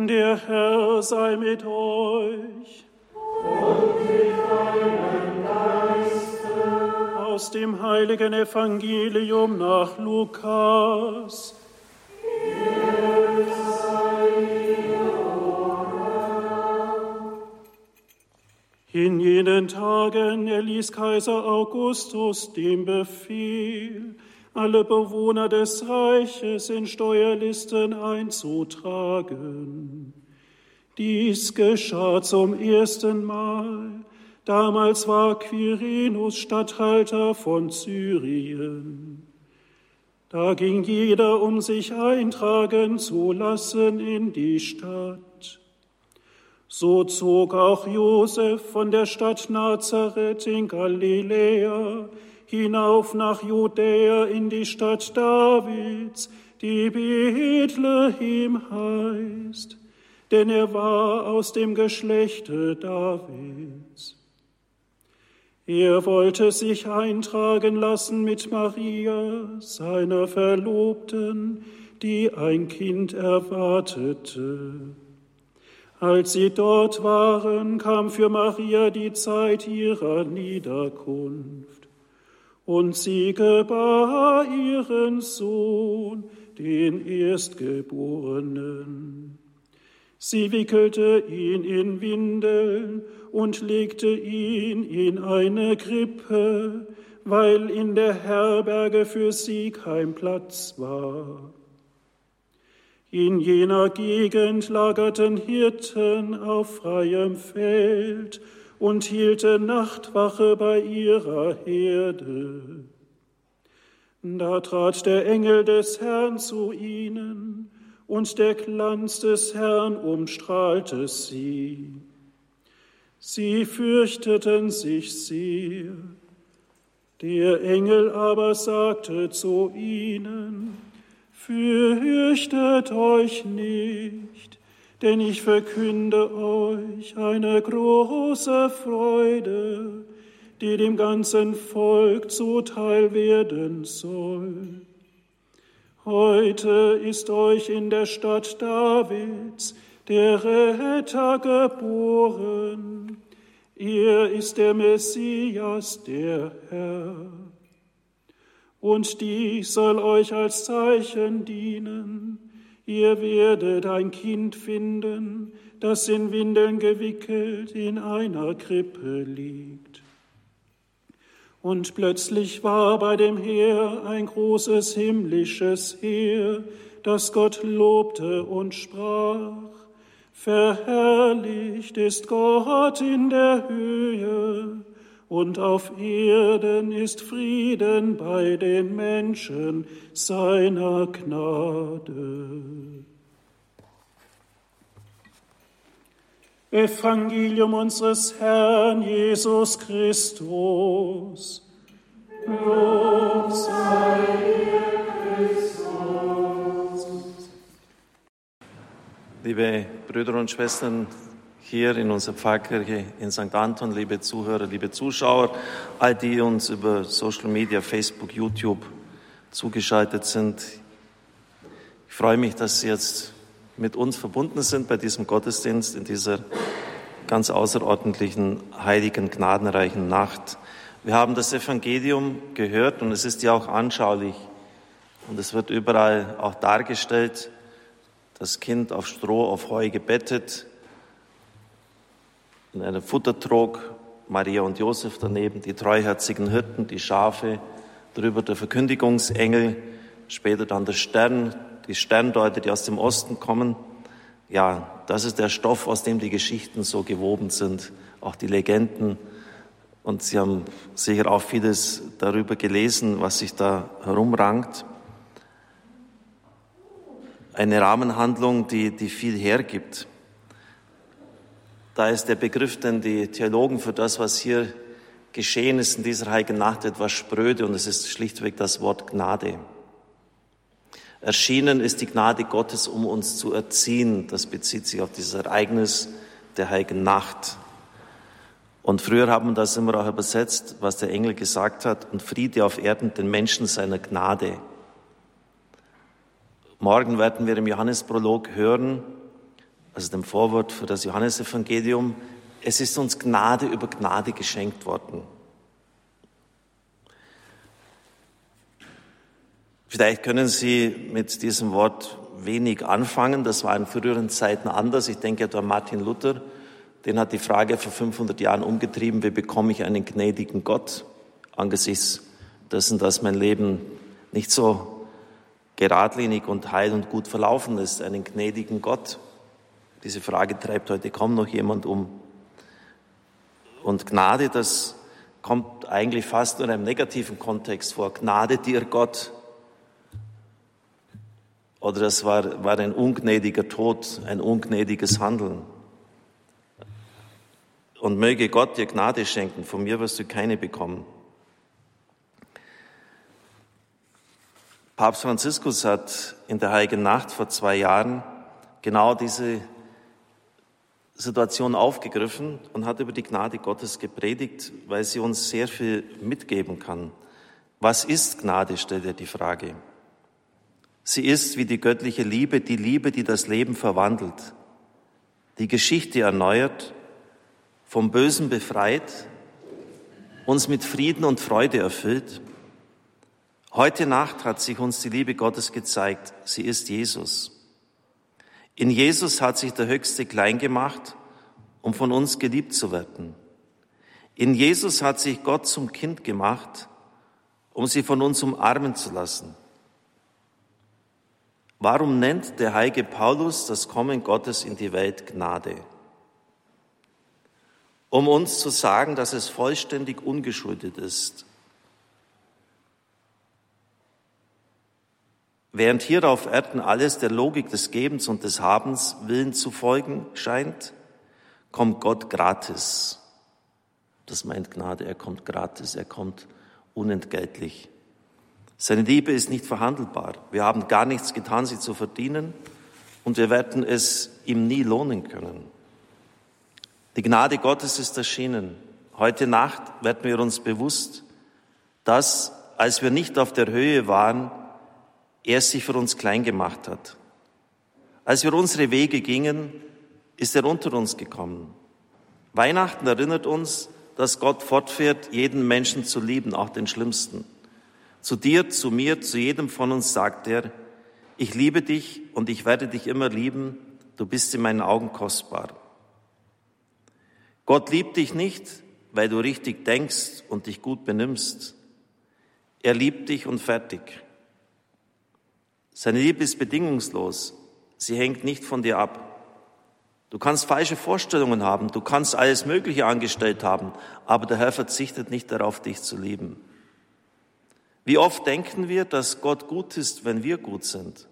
Der Herr sei mit euch. Und mit deinem Geiste. Aus dem heiligen Evangelium nach Lukas. In jenen Tagen erließ Kaiser Augustus den Befehl, alle Bewohner des Reiches in Steuerlisten einzutragen. Dies geschah zum ersten Mal. Damals war Quirinus Statthalter von Syrien. Da ging jeder, um sich eintragen zu lassen in die Stadt. So zog auch Josef von der Stadt Nazareth in Galiläa hinauf nach Judäa in die Stadt Davids, die Bethlehem heißt, denn er war aus dem Geschlechte Davids. Er wollte sich eintragen lassen mit Maria, seiner Verlobten, die ein Kind erwartete. Als sie dort waren, kam für Maria die Zeit ihrer Niederkunft und sie gebar ihren Sohn, den Erstgeborenen. Sie wickelte ihn in Windeln und legte ihn in eine Krippe, weil in der Herberge für sie kein Platz war. In jener Gegend lagerten Hirten auf freiem Feld und hielten Nachtwache bei ihrer Herde. Da trat der Engel des Herrn zu ihnen, und der Glanz des Herrn umstrahlte sie. Sie fürchteten sich sehr. Der Engel aber sagte zu ihnen, Fürchtet euch nicht denn ich verkünde euch eine große Freude, die dem ganzen Volk zuteil werden soll. Heute ist euch in der Stadt Davids der Retter geboren. Er ist der Messias, der Herr. Und dies soll euch als Zeichen dienen Ihr werdet ein Kind finden, das in Windeln gewickelt in einer Krippe liegt. Und plötzlich war bei dem Heer ein großes himmlisches Heer, das Gott lobte und sprach, Verherrlicht ist Gott in der Höhe und auf Erden ist Frieden bei den Menschen seiner Gnade. Evangelium unseres Herrn Jesus Christus. Lob sei dir, Christus. Liebe Brüder und Schwestern, hier in unserer Pfarrkirche in St. Anton, liebe Zuhörer, liebe Zuschauer, all die uns über Social Media, Facebook, YouTube zugeschaltet sind. Ich freue mich, dass Sie jetzt mit uns verbunden sind bei diesem Gottesdienst in dieser ganz außerordentlichen, heiligen, gnadenreichen Nacht. Wir haben das Evangelium gehört und es ist ja auch anschaulich und es wird überall auch dargestellt, das Kind auf Stroh, auf Heu gebettet, in einem Futtertrog, Maria und Josef daneben, die treuherzigen Hirten, die Schafe, drüber der Verkündigungsengel, später dann der Stern, die Sterndeuter, die aus dem Osten kommen. Ja, das ist der Stoff, aus dem die Geschichten so gewoben sind, auch die Legenden. Und Sie haben sicher auch vieles darüber gelesen, was sich da herumrankt. Eine Rahmenhandlung, die, die viel hergibt. Da ist der Begriff, den die Theologen für das, was hier geschehen ist in dieser heiligen Nacht, etwas spröde und es ist schlichtweg das Wort Gnade. Erschienen ist die Gnade Gottes, um uns zu erziehen. Das bezieht sich auf dieses Ereignis der heiligen Nacht. Und früher haben wir das immer auch übersetzt, was der Engel gesagt hat, und Friede auf Erden den Menschen seiner Gnade. Morgen werden wir im Johannesprolog hören, also dem Vorwort für das Johannesevangelium, es ist uns Gnade über Gnade geschenkt worden. Vielleicht können Sie mit diesem Wort wenig anfangen. Das war in früheren Zeiten anders. Ich denke etwa Martin Luther, den hat die Frage vor 500 Jahren umgetrieben, wie bekomme ich einen gnädigen Gott angesichts dessen, dass mein Leben nicht so geradlinig und heil und gut verlaufen ist, einen gnädigen Gott. Diese Frage treibt heute kaum noch jemand um. Und Gnade, das kommt eigentlich fast in einem negativen Kontext vor. Gnade dir Gott. Oder das war, war ein ungnädiger Tod, ein ungnädiges Handeln. Und möge Gott dir Gnade schenken, von mir wirst du keine bekommen. Papst Franziskus hat in der Heiligen Nacht vor zwei Jahren genau diese Situation aufgegriffen und hat über die Gnade Gottes gepredigt, weil sie uns sehr viel mitgeben kann. Was ist Gnade, stellt er die Frage. Sie ist wie die göttliche Liebe, die Liebe, die das Leben verwandelt, die Geschichte erneuert, vom Bösen befreit, uns mit Frieden und Freude erfüllt. Heute Nacht hat sich uns die Liebe Gottes gezeigt. Sie ist Jesus. In Jesus hat sich der Höchste klein gemacht, um von uns geliebt zu werden. In Jesus hat sich Gott zum Kind gemacht, um sie von uns umarmen zu lassen. Warum nennt der heilige Paulus das Kommen Gottes in die Welt Gnade? Um uns zu sagen, dass es vollständig ungeschuldet ist. Während hier auf Erden alles der Logik des Gebens und des Habens willen zu folgen scheint, kommt Gott gratis. Das meint Gnade, er kommt gratis, er kommt unentgeltlich. Seine Liebe ist nicht verhandelbar. Wir haben gar nichts getan, sie zu verdienen und wir werden es ihm nie lohnen können. Die Gnade Gottes ist erschienen. Heute Nacht werden wir uns bewusst, dass, als wir nicht auf der Höhe waren, er sich für uns klein gemacht hat. Als wir unsere Wege gingen, ist er unter uns gekommen. Weihnachten erinnert uns, dass Gott fortfährt, jeden Menschen zu lieben, auch den Schlimmsten. Zu dir, zu mir, zu jedem von uns sagt er, ich liebe dich und ich werde dich immer lieben, du bist in meinen Augen kostbar. Gott liebt dich nicht, weil du richtig denkst und dich gut benimmst. Er liebt dich und fertig. Seine Liebe ist bedingungslos. Sie hängt nicht von dir ab. Du kannst falsche Vorstellungen haben, du kannst alles Mögliche angestellt haben, aber der Herr verzichtet nicht darauf, dich zu lieben. Wie oft denken wir, dass Gott gut ist, wenn wir gut sind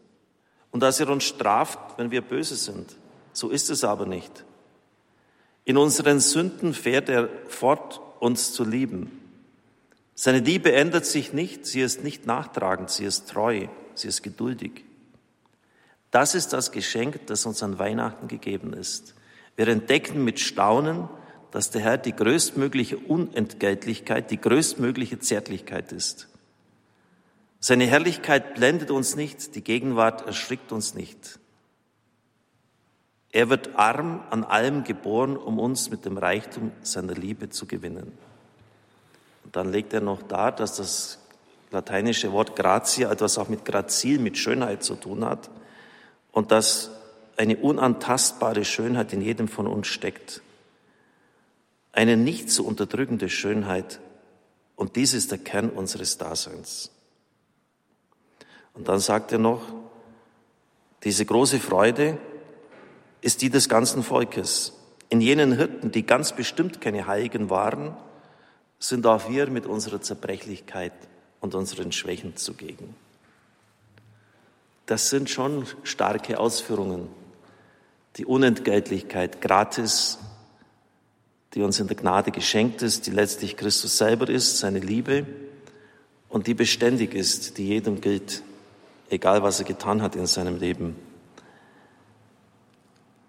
und dass er uns straft, wenn wir böse sind. So ist es aber nicht. In unseren Sünden fährt er fort, uns zu lieben. Seine Liebe ändert sich nicht, sie ist nicht nachtragend, sie ist treu, sie ist geduldig. Das ist das Geschenk, das uns an Weihnachten gegeben ist. Wir entdecken mit Staunen, dass der Herr die größtmögliche Unentgeltlichkeit, die größtmögliche Zärtlichkeit ist. Seine Herrlichkeit blendet uns nicht, die Gegenwart erschrickt uns nicht. Er wird arm an allem geboren, um uns mit dem Reichtum seiner Liebe zu gewinnen. Und dann legt er noch dar, dass das lateinische Wort gratia etwas auch mit grazil, mit Schönheit zu tun hat und dass eine unantastbare Schönheit in jedem von uns steckt. Eine nicht zu unterdrückende Schönheit. Und dies ist der Kern unseres Daseins. Und dann sagt er noch, diese große Freude ist die des ganzen Volkes. In jenen Hirten, die ganz bestimmt keine Heiligen waren, sind auch wir mit unserer Zerbrechlichkeit und unseren Schwächen zugegen. Das sind schon starke Ausführungen. Die Unentgeltlichkeit gratis, die uns in der Gnade geschenkt ist, die letztlich Christus selber ist, seine Liebe und die beständig ist, die jedem gilt egal was er getan hat in seinem Leben.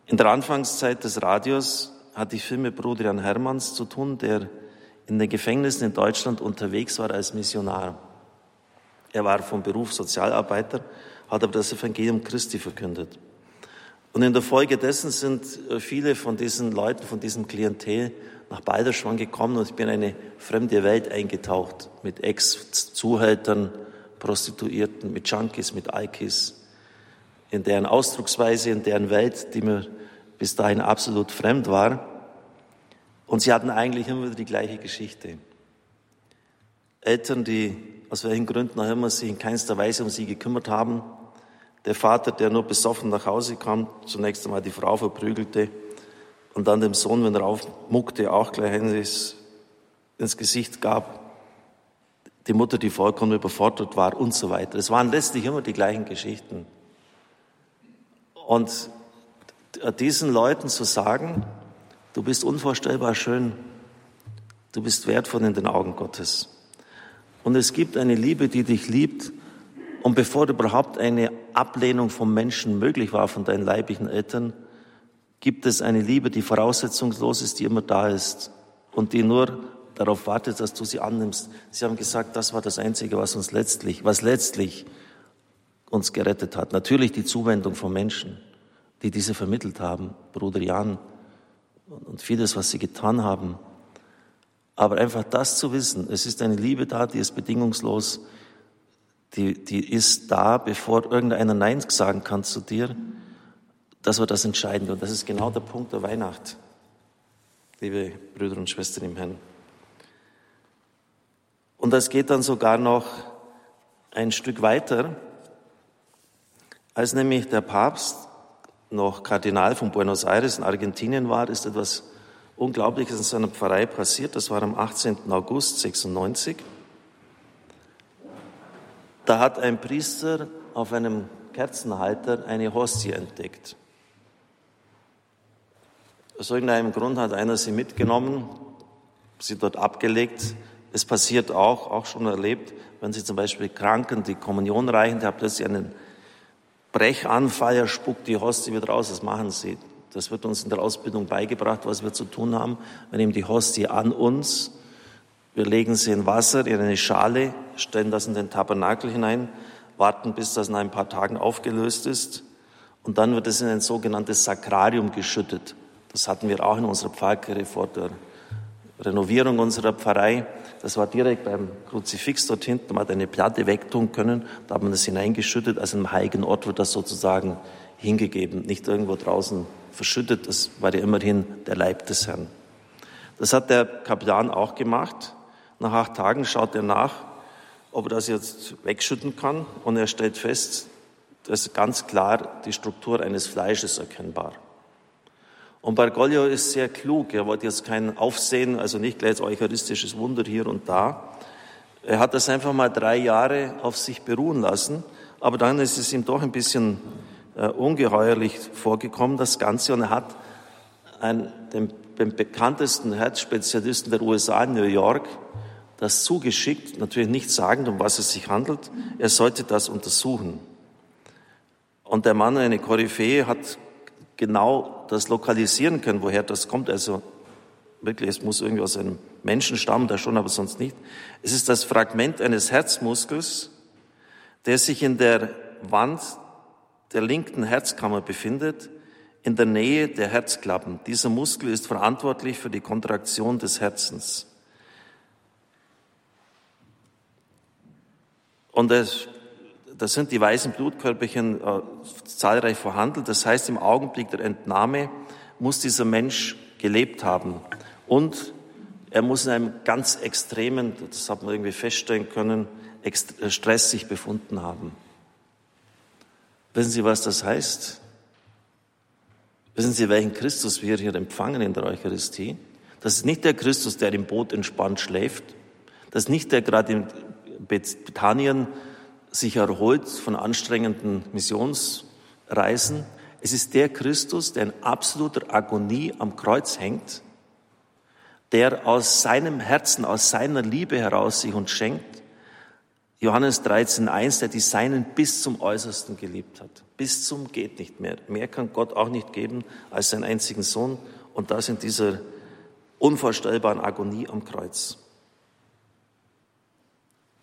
In der Anfangszeit des Radios hatte ich viel mit Bruder Jan Hermanns zu tun, der in den Gefängnissen in Deutschland unterwegs war als Missionar. Er war vom Beruf Sozialarbeiter, hat aber das Evangelium Christi verkündet. Und in der Folge dessen sind äh, viele von diesen Leuten, von diesem Klientel nach Balderschwang gekommen und ich bin in eine fremde Welt eingetaucht mit Ex-Zuhältern, Prostituierten, mit Junkies, mit Alkis, in deren Ausdrucksweise, in deren Welt, die mir bis dahin absolut fremd war. Und sie hatten eigentlich immer wieder die gleiche Geschichte. Eltern, die aus welchen Gründen auch immer sich in keinster Weise um sie gekümmert haben. Der Vater, der nur besoffen nach Hause kam, zunächst einmal die Frau verprügelte und dann dem Sohn, wenn er aufmuckte, auch gleich ins, ins Gesicht gab. Die Mutter, die vollkommen überfordert war und so weiter. Es waren letztlich immer die gleichen Geschichten. Und diesen Leuten zu sagen, du bist unvorstellbar schön, du bist wertvoll in den Augen Gottes. Und es gibt eine Liebe, die dich liebt. Und bevor überhaupt eine Ablehnung vom Menschen möglich war, von deinen leiblichen Eltern, gibt es eine Liebe, die voraussetzungslos ist, die immer da ist und die nur darauf wartet, dass du sie annimmst. Sie haben gesagt, das war das Einzige, was uns letztlich, was letztlich uns gerettet hat. Natürlich die Zuwendung von Menschen, die diese vermittelt haben, Bruder Jan und vieles, was sie getan haben. Aber einfach das zu wissen, es ist eine Liebe da, die ist bedingungslos, die, die ist da, bevor irgendeiner Nein sagen kann zu dir. Das war das Entscheidende und das ist genau der Punkt der Weihnacht, liebe Brüder und Schwestern im Herrn. Und das geht dann sogar noch ein Stück weiter, als nämlich der Papst noch Kardinal von Buenos Aires in Argentinien war, ist etwas Unglaubliches in seiner Pfarrei passiert. Das war am 18. August 96. Da hat ein Priester auf einem Kerzenhalter eine Hostie entdeckt. Aus irgendeinem Grund hat einer sie mitgenommen, sie dort abgelegt. Es passiert auch, auch schon erlebt, wenn sie zum Beispiel Kranken die Kommunion reichen, der hat plötzlich einen Brechanfall, er spuckt die Hostie wieder raus. Das machen sie. Das wird uns in der Ausbildung beigebracht, was wir zu tun haben. Wir nehmen die Hostie an uns, wir legen sie in Wasser, in eine Schale, stellen das in den Tabernakel hinein, warten, bis das in ein paar Tagen aufgelöst ist. Und dann wird es in ein sogenanntes Sakrarium geschüttet. Das hatten wir auch in unserer Pfarrkirche vor der Renovierung unserer Pfarrei. Das war direkt beim Kruzifix dort hinten. Man hat eine Platte wegtun können. Da hat man das hineingeschüttet. Also im heiligen Ort wird das sozusagen hingegeben, nicht irgendwo draußen verschüttet. Das war ja immerhin der Leib des Herrn. Das hat der Kaplan auch gemacht. Nach acht Tagen schaut er nach, ob er das jetzt wegschütten kann und er stellt fest, dass ganz klar die Struktur eines Fleisches erkennbar. Und Bergoglio ist sehr klug. Er wollte jetzt kein Aufsehen, also nicht gleich eucharistisches Wunder hier und da. Er hat das einfach mal drei Jahre auf sich beruhen lassen. Aber dann ist es ihm doch ein bisschen äh, ungeheuerlich vorgekommen, das Ganze. Und er hat einen, den, den bekanntesten Herzspezialisten der USA in New York das zugeschickt, natürlich nicht sagend, um was es sich handelt. Er sollte das untersuchen. Und der Mann, eine Koryphäe, hat genau das lokalisieren können, woher das kommt. Also wirklich, es muss irgendwie aus einem Menschen stammen, da schon, aber sonst nicht. Es ist das Fragment eines Herzmuskels, der sich in der Wand der linken Herzkammer befindet, in der Nähe der Herzklappen. Dieser Muskel ist verantwortlich für die Kontraktion des Herzens. Und das, das sind die weißen Blutkörperchen äh, zahlreich vorhanden. Das heißt, im Augenblick der Entnahme muss dieser Mensch gelebt haben. Und er muss in einem ganz extremen, das hat man irgendwie feststellen können, Stress sich befunden haben. Wissen Sie, was das heißt? Wissen Sie, welchen Christus wir hier empfangen in der Eucharistie? Das ist nicht der Christus, der im Boot entspannt schläft. Das ist nicht der gerade in Bethanien sich erholt von anstrengenden Missionsreisen. Es ist der Christus, der in absoluter Agonie am Kreuz hängt, der aus seinem Herzen, aus seiner Liebe heraus sich uns schenkt Johannes 13.1, der die Seinen bis zum Äußersten geliebt hat. Bis zum geht nicht mehr. Mehr kann Gott auch nicht geben als seinen einzigen Sohn und das in dieser unvorstellbaren Agonie am Kreuz.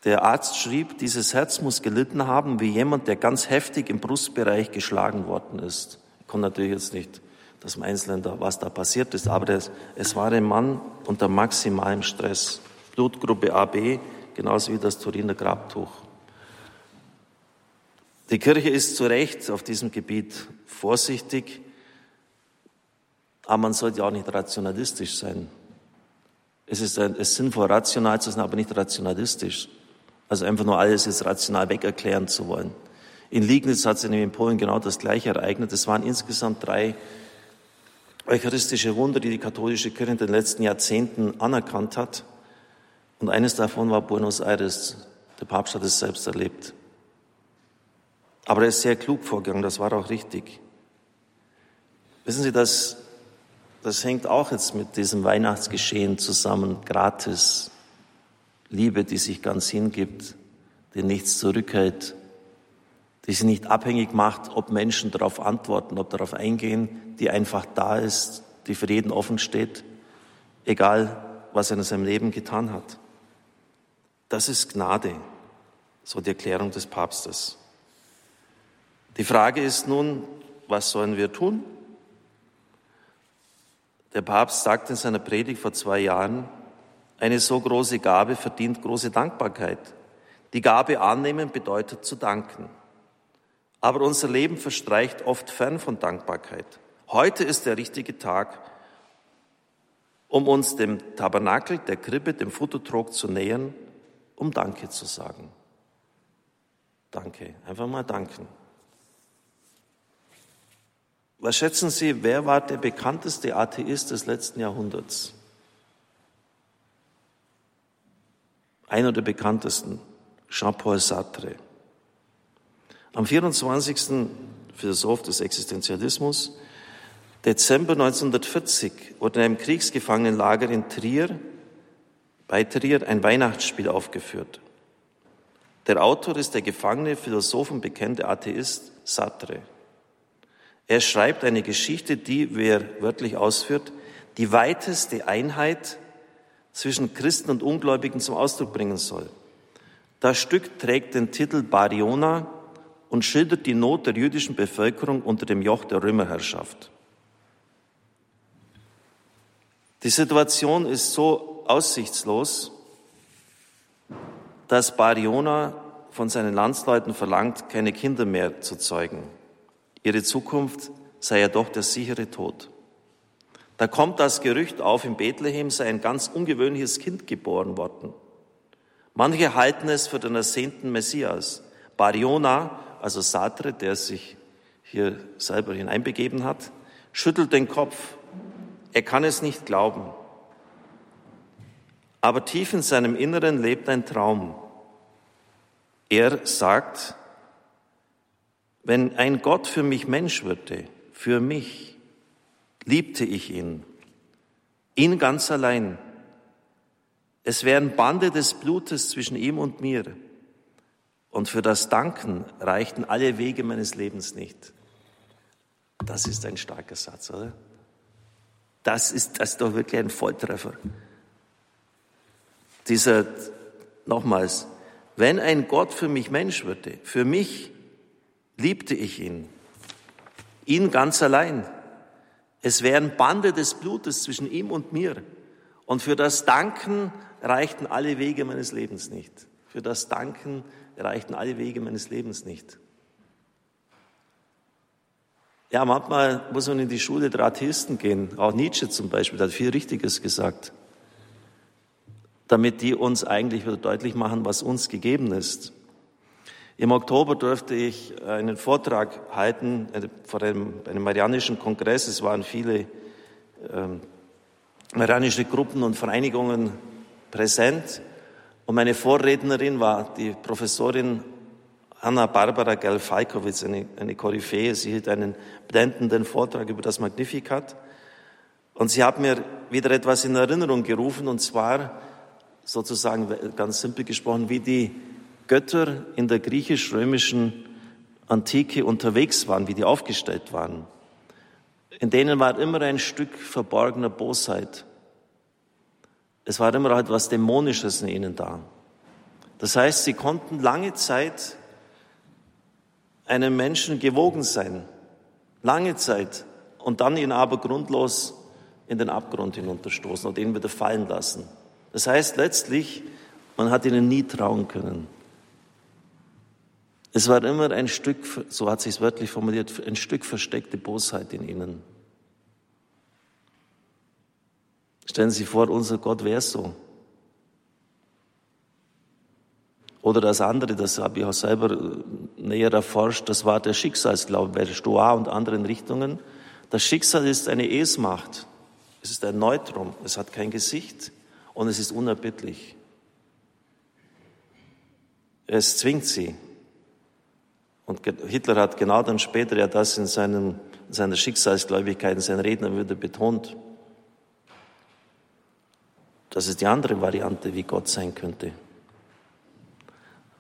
Der Arzt schrieb, dieses Herz muss gelitten haben wie jemand, der ganz heftig im Brustbereich geschlagen worden ist. Ich konnte natürlich jetzt nicht das Einzelnen, da, was da passiert ist, aber das, es war ein Mann unter maximalem Stress. Blutgruppe AB, genauso wie das Turiner Grabtuch. Die Kirche ist zu Recht auf diesem Gebiet vorsichtig, aber man sollte auch nicht rationalistisch sein. Es ist, ein, es ist sinnvoll, rational zu sein, aber nicht rationalistisch. Also einfach nur alles jetzt rational wegerklären zu wollen. In Liegnitz hat sich in Polen genau das Gleiche ereignet. Es waren insgesamt drei eucharistische Wunder, die die katholische Kirche in den letzten Jahrzehnten anerkannt hat. Und eines davon war Buenos Aires. Der Papst hat es selbst erlebt. Aber er ist sehr klug vorgegangen, das war auch richtig. Wissen Sie, das, das hängt auch jetzt mit diesem Weihnachtsgeschehen zusammen, gratis. Liebe, die sich ganz hingibt, die nichts zurückhält, die sich nicht abhängig macht, ob Menschen darauf antworten, ob darauf eingehen, die einfach da ist, die für jeden offen steht, egal was er in seinem Leben getan hat. Das ist Gnade, so die Erklärung des Papstes. Die Frage ist nun, was sollen wir tun? Der Papst sagt in seiner Predigt vor zwei Jahren, eine so große Gabe verdient große Dankbarkeit. Die Gabe annehmen bedeutet zu danken. Aber unser Leben verstreicht oft fern von Dankbarkeit. Heute ist der richtige Tag, um uns dem Tabernakel, der Krippe, dem Futtertrog zu nähern, um Danke zu sagen. Danke, einfach mal danken. Was schätzen Sie, wer war der bekannteste Atheist des letzten Jahrhunderts? Einer der bekanntesten, Jean-Paul Sartre. Am 24. Philosoph des Existenzialismus, Dezember 1940, wurde in einem Kriegsgefangenenlager in Trier, bei Trier, ein Weihnachtsspiel aufgeführt. Der Autor ist der gefangene Philosoph und bekannte Atheist Sartre. Er schreibt eine Geschichte, die, wer wörtlich ausführt, die weiteste Einheit zwischen Christen und Ungläubigen zum Ausdruck bringen soll. Das Stück trägt den Titel Bariona und schildert die Not der jüdischen Bevölkerung unter dem Joch der Römerherrschaft. Die Situation ist so aussichtslos, dass Bariona von seinen Landsleuten verlangt, keine Kinder mehr zu zeugen. Ihre Zukunft sei ja doch der sichere Tod. Da kommt das Gerücht auf, in Bethlehem sei ein ganz ungewöhnliches Kind geboren worden. Manche halten es für den ersehnten Messias. Bariona, also Sartre, der sich hier selber hineinbegeben hat, schüttelt den Kopf. Er kann es nicht glauben. Aber tief in seinem Inneren lebt ein Traum. Er sagt, wenn ein Gott für mich Mensch würde, für mich, liebte ich ihn, ihn ganz allein. Es wären Bande des Blutes zwischen ihm und mir. Und für das Danken reichten alle Wege meines Lebens nicht. Das ist ein starker Satz, oder? Das ist, das ist doch wirklich ein Volltreffer. Dieser, nochmals, wenn ein Gott für mich Mensch würde, für mich, liebte ich ihn. Ihn ganz allein. Es wären Bande des Blutes zwischen ihm und mir. Und für das Danken reichten alle Wege meines Lebens nicht. Für das Danken reichten alle Wege meines Lebens nicht. Ja, manchmal muss man in die Schule der Atheisten gehen. Auch Nietzsche zum Beispiel hat viel Richtiges gesagt. Damit die uns eigentlich wieder deutlich machen, was uns gegeben ist. Im Oktober durfte ich einen Vortrag halten äh, vor einem, einem Marianischen Kongress. Es waren viele ähm, Marianische Gruppen und Vereinigungen präsent. Und meine Vorrednerin war die Professorin Anna Barbara Gelfalkowitz, eine, eine Koryphäe. Sie hielt einen blendenden Vortrag über das Magnificat. Und sie hat mir wieder etwas in Erinnerung gerufen, und zwar sozusagen ganz simpel gesprochen, wie die Götter in der griechisch-römischen Antike unterwegs waren, wie die aufgestellt waren. In denen war immer ein Stück verborgener Bosheit. Es war immer etwas Dämonisches in ihnen da. Das heißt, sie konnten lange Zeit einem Menschen gewogen sein. Lange Zeit. Und dann ihn aber grundlos in den Abgrund hinunterstoßen und ihn wieder fallen lassen. Das heißt letztlich, man hat ihnen nie trauen können. Es war immer ein Stück, so hat sich es wörtlich formuliert, ein Stück versteckte Bosheit in ihnen. Stellen Sie sich vor, unser Gott wäre so. Oder das andere, das habe ich auch selber äh, näher erforscht, das war der Schicksalsglaube bei Stoa und anderen Richtungen. Das Schicksal ist eine Esmacht. Es ist ein Neutrum. Es hat kein Gesicht und es ist unerbittlich. Es zwingt sie. Und Hitler hat genau dann später ja das in, seinem, in seiner Schicksalsgläubigkeit, in seinen Rednern wieder betont. Das ist die andere Variante, wie Gott sein könnte.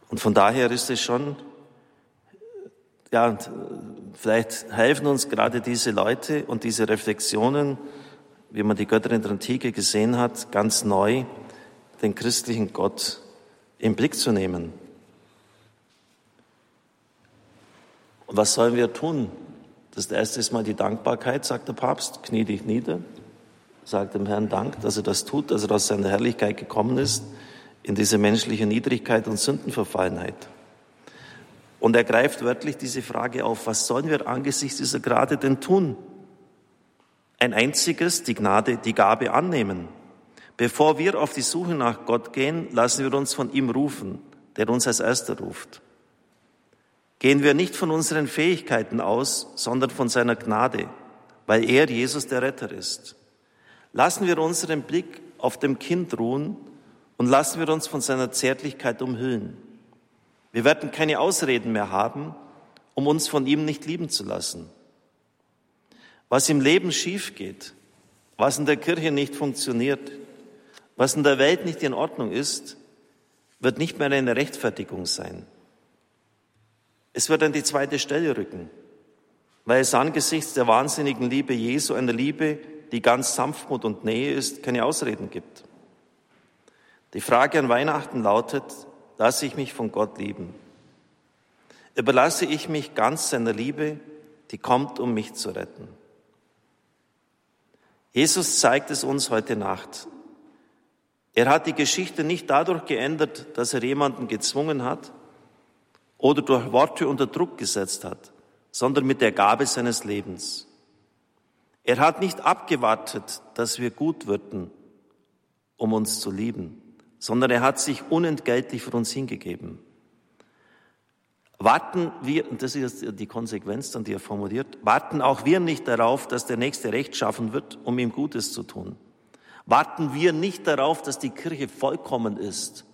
Und von daher ist es schon, ja, vielleicht helfen uns gerade diese Leute und diese Reflexionen, wie man die Götter in der Antike gesehen hat, ganz neu den christlichen Gott im Blick zu nehmen. Und was sollen wir tun? Das erste ist mal die Dankbarkeit, sagt der Papst, knie dich nieder, sagt dem Herrn Dank, dass er das tut, dass er aus seiner Herrlichkeit gekommen ist in diese menschliche Niedrigkeit und Sündenverfallenheit. Und er greift wörtlich diese Frage auf, was sollen wir angesichts dieser Gnade denn tun? Ein einziges, die Gnade, die Gabe annehmen. Bevor wir auf die Suche nach Gott gehen, lassen wir uns von ihm rufen, der uns als erster ruft. Gehen wir nicht von unseren Fähigkeiten aus, sondern von seiner Gnade, weil er Jesus der Retter ist. Lassen wir unseren Blick auf dem Kind ruhen und lassen wir uns von seiner Zärtlichkeit umhüllen. Wir werden keine Ausreden mehr haben, um uns von ihm nicht lieben zu lassen. Was im Leben schief geht, was in der Kirche nicht funktioniert, was in der Welt nicht in Ordnung ist, wird nicht mehr eine Rechtfertigung sein. Es wird an die zweite Stelle rücken, weil es angesichts der wahnsinnigen Liebe Jesu, einer Liebe, die ganz Sanftmut und Nähe ist, keine Ausreden gibt. Die Frage an Weihnachten lautet, lasse ich mich von Gott lieben? Überlasse ich mich ganz seiner Liebe, die kommt, um mich zu retten? Jesus zeigt es uns heute Nacht. Er hat die Geschichte nicht dadurch geändert, dass er jemanden gezwungen hat oder durch Worte unter Druck gesetzt hat, sondern mit der Gabe seines Lebens. Er hat nicht abgewartet, dass wir gut würden, um uns zu lieben sondern er hat sich unentgeltlich für uns hingegeben. Warten wir, und das ist die Konsequenz dann, die er formuliert, warten auch wir nicht darauf, dass der Nächste Recht schaffen wird, um ihm Gutes zu tun. Warten wir nicht darauf, dass die Kirche vollkommen ist,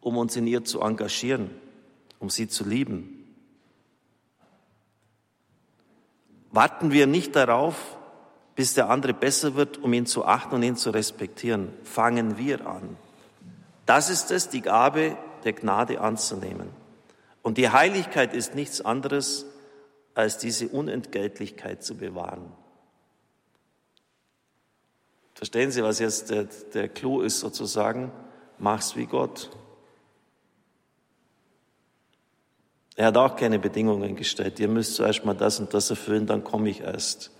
um uns in ihr zu engagieren, um sie zu lieben. Warten wir nicht darauf, bis der andere besser wird, um ihn zu achten und ihn zu respektieren. Fangen wir an. Das ist es, die Gabe der Gnade anzunehmen. Und die Heiligkeit ist nichts anderes, als diese Unentgeltlichkeit zu bewahren. Verstehen Sie, was jetzt der, der Clou ist sozusagen? Mach's wie Gott. Er hat auch keine Bedingungen gestellt. Ihr müsst zuerst mal das und das erfüllen, dann komme ich erst.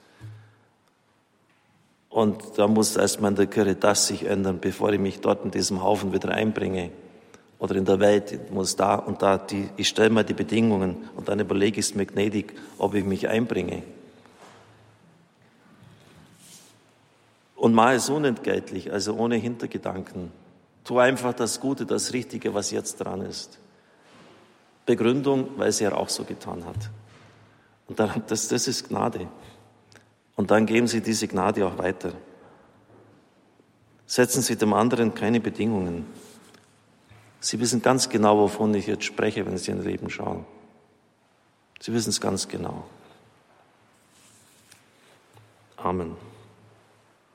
Und da muss erstmal in der Kirche das sich ändern, bevor ich mich dort in diesem Haufen wieder einbringe. Oder in der Welt muss da und da, die, ich stelle mir die Bedingungen und dann überlege ich es mir gnädig, ob ich mich einbringe. Und mal es unentgeltlich, also ohne Hintergedanken. Tu einfach das Gute, das Richtige, was jetzt dran ist. Begründung, weil sie ja auch so getan hat. Und dann, das, das ist Gnade. Und dann geben Sie diese Gnade auch weiter. Setzen Sie dem anderen keine Bedingungen. Sie wissen ganz genau, wovon ich jetzt spreche, wenn Sie in Leben schauen. Sie wissen es ganz genau. Amen.